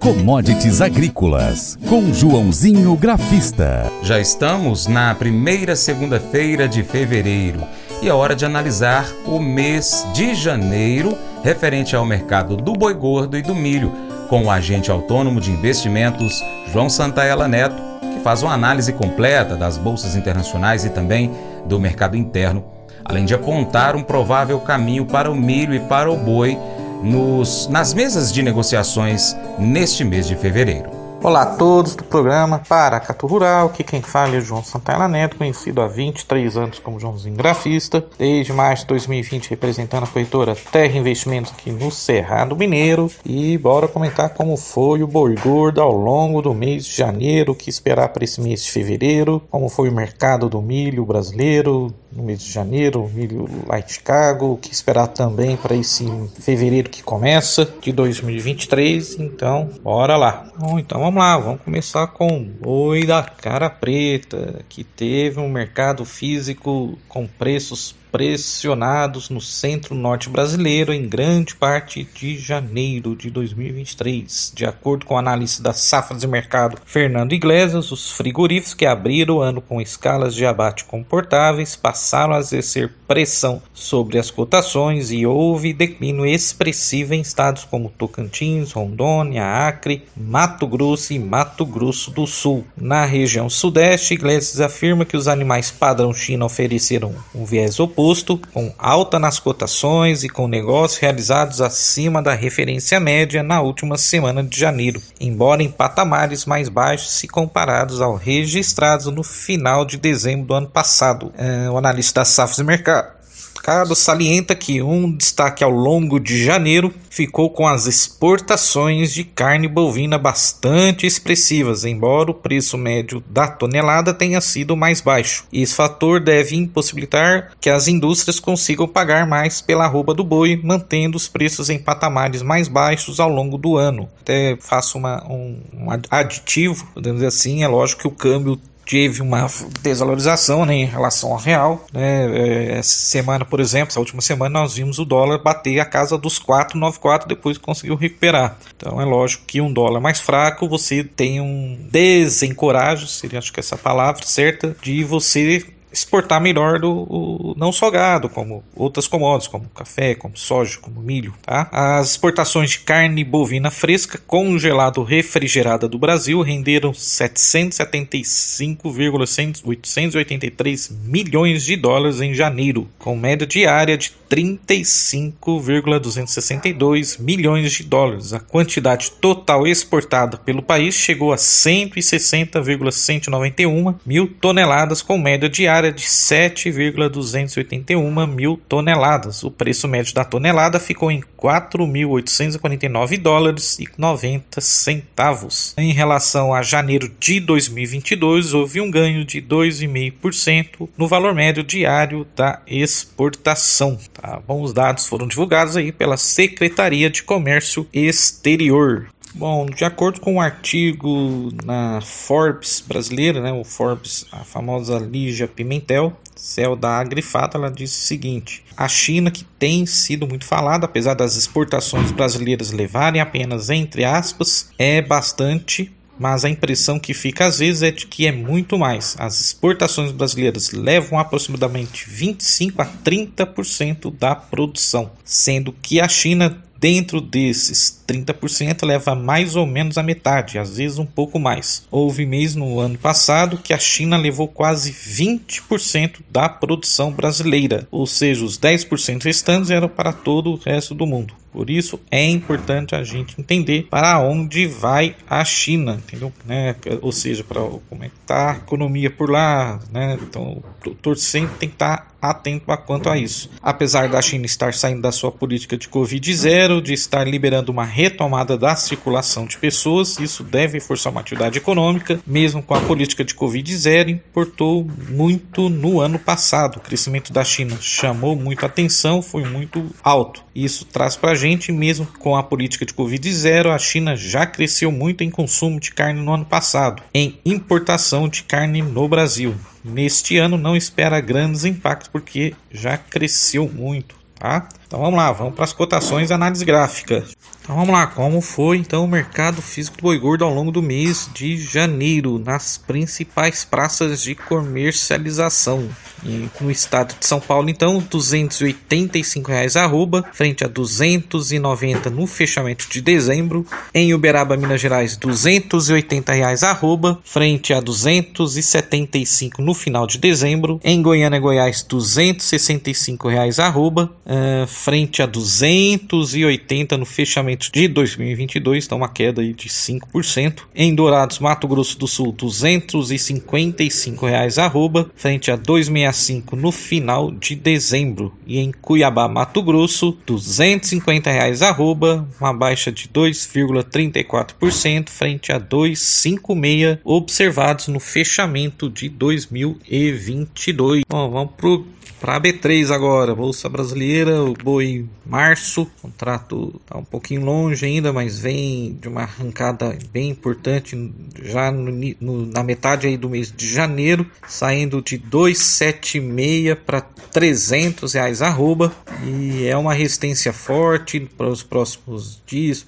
Commodities Agrícolas, com Joãozinho Grafista. Já estamos na primeira segunda-feira de fevereiro e é hora de analisar o mês de janeiro referente ao mercado do boi gordo e do milho, com o agente autônomo de investimentos João Santaella Neto, que faz uma análise completa das bolsas internacionais e também do mercado interno, além de apontar um provável caminho para o milho e para o boi nos, nas mesas de negociações neste mês de fevereiro. Olá a todos do programa Paracatu Rural, aqui quem fala é o João Santana Neto, conhecido há 23 anos como Joãozinho Grafista, desde março de 2020 representando a corretora Terra Investimentos aqui no Cerrado Mineiro e bora comentar como foi o boi gordo ao longo do mês de janeiro, o que esperar para esse mês de fevereiro, como foi o mercado do milho brasileiro, no mês de janeiro, milho lá em Chicago, o que esperar também para esse fevereiro que começa de 2023. Então, bora lá. Bom, então vamos lá, vamos começar com o Oi da Cara Preta, que teve um mercado físico com preços pressionados no centro-norte brasileiro em grande parte de janeiro de 2023. De acordo com o analista da safra de mercado Fernando Iglesias, os frigoríficos que abriram o ano com escalas de abate comportáveis passaram a exercer pressão sobre as cotações e houve declínio expressivo em estados como Tocantins, Rondônia, Acre, Mato Grosso e Mato Grosso do Sul. Na região sudeste, Iglesias afirma que os animais padrão China ofereceram um viés oposto oposto, com alta nas cotações e com negócios realizados acima da referência média na última semana de janeiro, embora em patamares mais baixos se comparados ao registrados no final de dezembro do ano passado. É, o analista da Safras e Mercado mercado salienta que um destaque ao longo de janeiro ficou com as exportações de carne bovina bastante expressivas, embora o preço médio da tonelada tenha sido mais baixo. Esse fator deve impossibilitar que as indústrias consigam pagar mais pela arroba do boi, mantendo os preços em patamares mais baixos ao longo do ano. Até faço uma, um, um aditivo, podemos dizer assim, é lógico que o câmbio teve uma desvalorização né, em relação ao real. Né? É, essa semana, por exemplo, essa última semana, nós vimos o dólar bater a casa dos 4,94 depois conseguiu recuperar. Então é lógico que um dólar mais fraco você tem um desencorajo, seria acho que essa palavra certa, de você exportar melhor do o, não só gado, como outras commodities, como café, como soja, como milho. Tá? As exportações de carne bovina fresca congelado refrigerada do Brasil renderam 775,883 milhões de dólares em janeiro, com média diária de 35,262 milhões de dólares. A quantidade total exportada pelo país chegou a 160,191 mil toneladas, com média diária de 7,281 mil toneladas. O preço médio da tonelada ficou em 4.849 dólares e 90 centavos. Em relação a janeiro de 2022, houve um ganho de 2,5% no valor médio diário da exportação. Tá bom, os dados foram divulgados aí pela Secretaria de Comércio Exterior. Bom, de acordo com um artigo na Forbes brasileira, né, o Forbes, a famosa Lígia Pimentel, céu da Agrifata, ela diz o seguinte: a China, que tem sido muito falada, apesar das exportações brasileiras levarem apenas entre aspas, é bastante mas a impressão que fica às vezes é de que é muito mais. As exportações brasileiras levam aproximadamente 25 a 30% da produção, sendo que a China Dentro desses 30% leva mais ou menos a metade, às vezes um pouco mais. Houve mês no ano passado que a China levou quase 20% da produção brasileira, ou seja, os 10% restantes eram para todo o resto do mundo. Por isso é importante a gente entender para onde vai a China, entendeu? Né? Ou seja, para como é que está a economia por lá, né? Então, o torcendo tem que estar tá atento a quanto a isso. Apesar da China estar saindo da sua política de Covid zero, de estar liberando uma retomada da circulação de pessoas, isso deve forçar uma atividade econômica, mesmo com a política de Covid zero, importou muito no ano passado. O crescimento da China chamou muito atenção, foi muito alto. Isso traz para a gente, mesmo com a política de Covid zero, a China já cresceu muito em consumo de carne no ano passado, em importação de carne no Brasil. Neste ano não espera grandes impactos porque já cresceu muito. Tá? Então vamos lá, vamos para as cotações e análise gráfica. Então vamos lá, como foi então o mercado físico do boi gordo ao longo do mês de janeiro nas principais praças de comercialização? E no estado de São Paulo, então, 285 reais arroba, frente a 290 no fechamento de dezembro. Em Uberaba, Minas Gerais, 280 reais arroba, frente a 275 no final de dezembro. Em Goiânia, Goiás, 265 reais arroba, uh, frente a 280 no fechamento de 2022, então uma queda aí de 5%. Em Dourados, Mato Grosso do Sul, 255 reais arroba, frente a 265 no final de dezembro. E em Cuiabá, Mato Grosso, 250 reais arroba, uma baixa de 2,34% frente a 256 observados no fechamento de 2022. Bom, vamos pro para a B3 agora, Bolsa Brasileira, o boi março, o contrato está um pouquinho longe ainda, mas vem de uma arrancada bem importante já no, no, na metade aí do mês de janeiro, saindo de 276 para 300 reais arroba e é uma resistência forte para os próximos dias,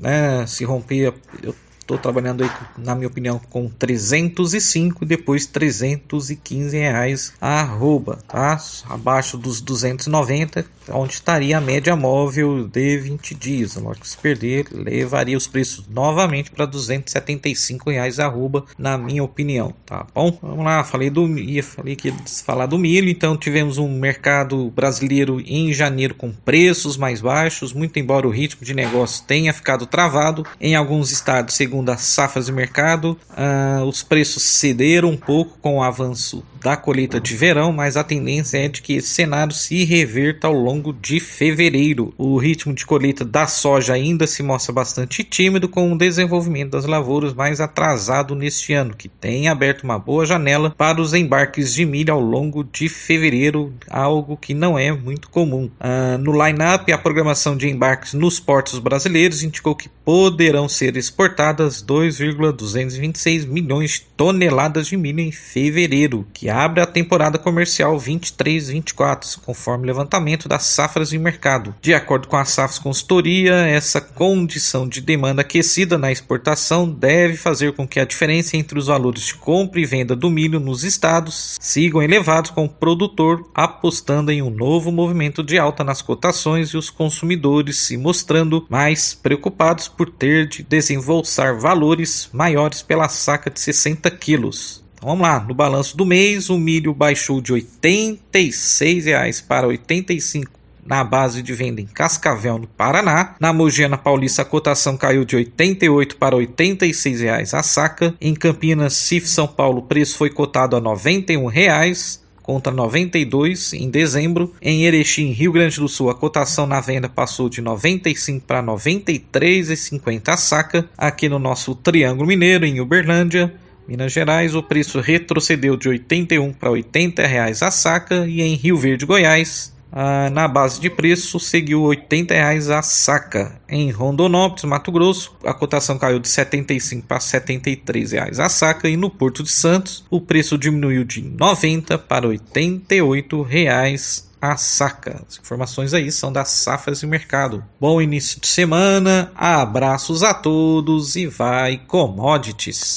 né, se romper eu Estou trabalhando aí, na minha opinião, com 305 e depois 315 reais arroba, tá? Abaixo dos 290, onde estaria a média móvel de 20 dias. Lógico, se perder, levaria os preços novamente para 275 reais arroba, na minha opinião, tá bom? Vamos lá, falei do ia falei que ia falar do milho, então tivemos um mercado brasileiro em janeiro com preços mais baixos, muito embora o ritmo de negócio tenha ficado travado em alguns estados, segundo segundo as safras de mercado, uh, os preços cederam um pouco com o avanço da colheita de verão, mas a tendência é de que esse cenário se reverta ao longo de fevereiro. O ritmo de colheita da soja ainda se mostra bastante tímido, com o desenvolvimento das lavouras mais atrasado neste ano, que tem aberto uma boa janela para os embarques de milho ao longo de fevereiro, algo que não é muito comum. Uh, no line-up, a programação de embarques nos portos brasileiros indicou que poderão ser exportadas 2,226 milhões de toneladas de milho em fevereiro, que abre a temporada comercial 23-24, conforme o levantamento das safras de mercado. De acordo com a Safras Consultoria, essa condição de demanda aquecida na exportação deve fazer com que a diferença entre os valores de compra e venda do milho nos estados sigam elevados, com o produtor apostando em um novo movimento de alta nas cotações e os consumidores se mostrando mais preocupados por ter de desembolsar valores maiores pela saca de 60 quilos. Então vamos lá, no balanço do mês, o milho baixou de R$ 86,00 para R$ 85,00 na base de venda em Cascavel, no Paraná. Na Mogiana Paulista, a cotação caiu de R$ 88 para 86 reais a saca. Em Campinas, Cif São Paulo, o preço foi cotado a 91 reais contra 92 em dezembro. Em Erechim, Rio Grande do Sul, a cotação na venda passou de 95 para 93,50 a saca. Aqui no nosso Triângulo Mineiro, em Uberlândia, Minas Gerais, o preço retrocedeu de 81 para 80 reais a saca e em Rio Verde, Goiás, ah, na base de preço seguiu 80 reais a saca. Em Rondonópolis, Mato Grosso, a cotação caiu de 75 para 73 reais a saca e no Porto de Santos o preço diminuiu de 90 para 88 reais a saca. As informações aí são das safras de mercado. Bom início de semana, abraços a todos e vai commodities.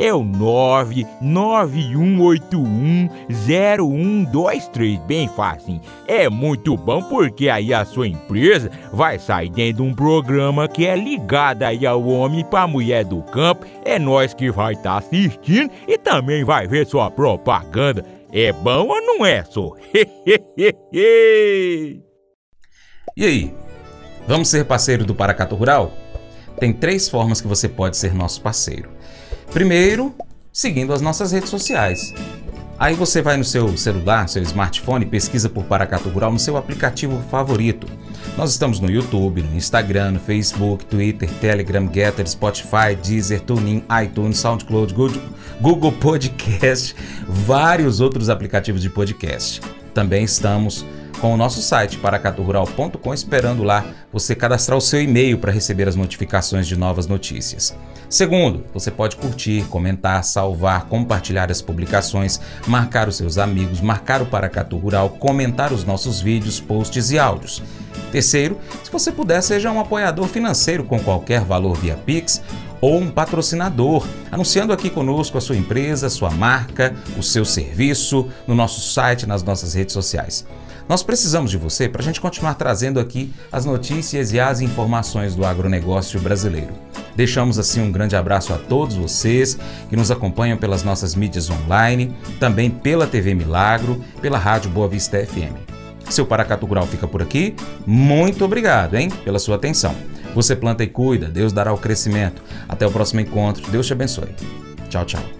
é o 991810123. Bem fácil. É muito bom porque aí a sua empresa vai sair dentro de um programa que é ligado aí ao homem para a mulher do campo. É nós que vai estar tá assistindo e também vai ver sua propaganda. É bom ou não é, só? e aí? Vamos ser parceiro do Paracato Rural? Tem três formas que você pode ser nosso parceiro. Primeiro, seguindo as nossas redes sociais. Aí você vai no seu celular, seu smartphone, pesquisa por Paracato Rural no seu aplicativo favorito. Nós estamos no YouTube, no Instagram, no Facebook, Twitter, Telegram, Getter, Spotify, Deezer, TuneIn, iTunes, SoundCloud, Google Podcast, vários outros aplicativos de podcast. Também estamos com o nosso site paracaturural.com esperando lá você cadastrar o seu e-mail para receber as notificações de novas notícias. Segundo, você pode curtir, comentar, salvar, compartilhar as publicações, marcar os seus amigos, marcar o Paracatu Rural, comentar os nossos vídeos, posts e áudios. Terceiro, se você puder, seja um apoiador financeiro com qualquer valor via Pix ou um patrocinador, anunciando aqui conosco a sua empresa, sua marca, o seu serviço no nosso site, nas nossas redes sociais. Nós precisamos de você para a gente continuar trazendo aqui as notícias e as informações do agronegócio brasileiro. Deixamos assim um grande abraço a todos vocês que nos acompanham pelas nossas mídias online, também pela TV Milagro, pela Rádio Boa Vista FM. Seu Paracatu Rural fica por aqui. Muito obrigado, hein, pela sua atenção. Você planta e cuida, Deus dará o crescimento. Até o próximo encontro. Deus te abençoe. Tchau, tchau.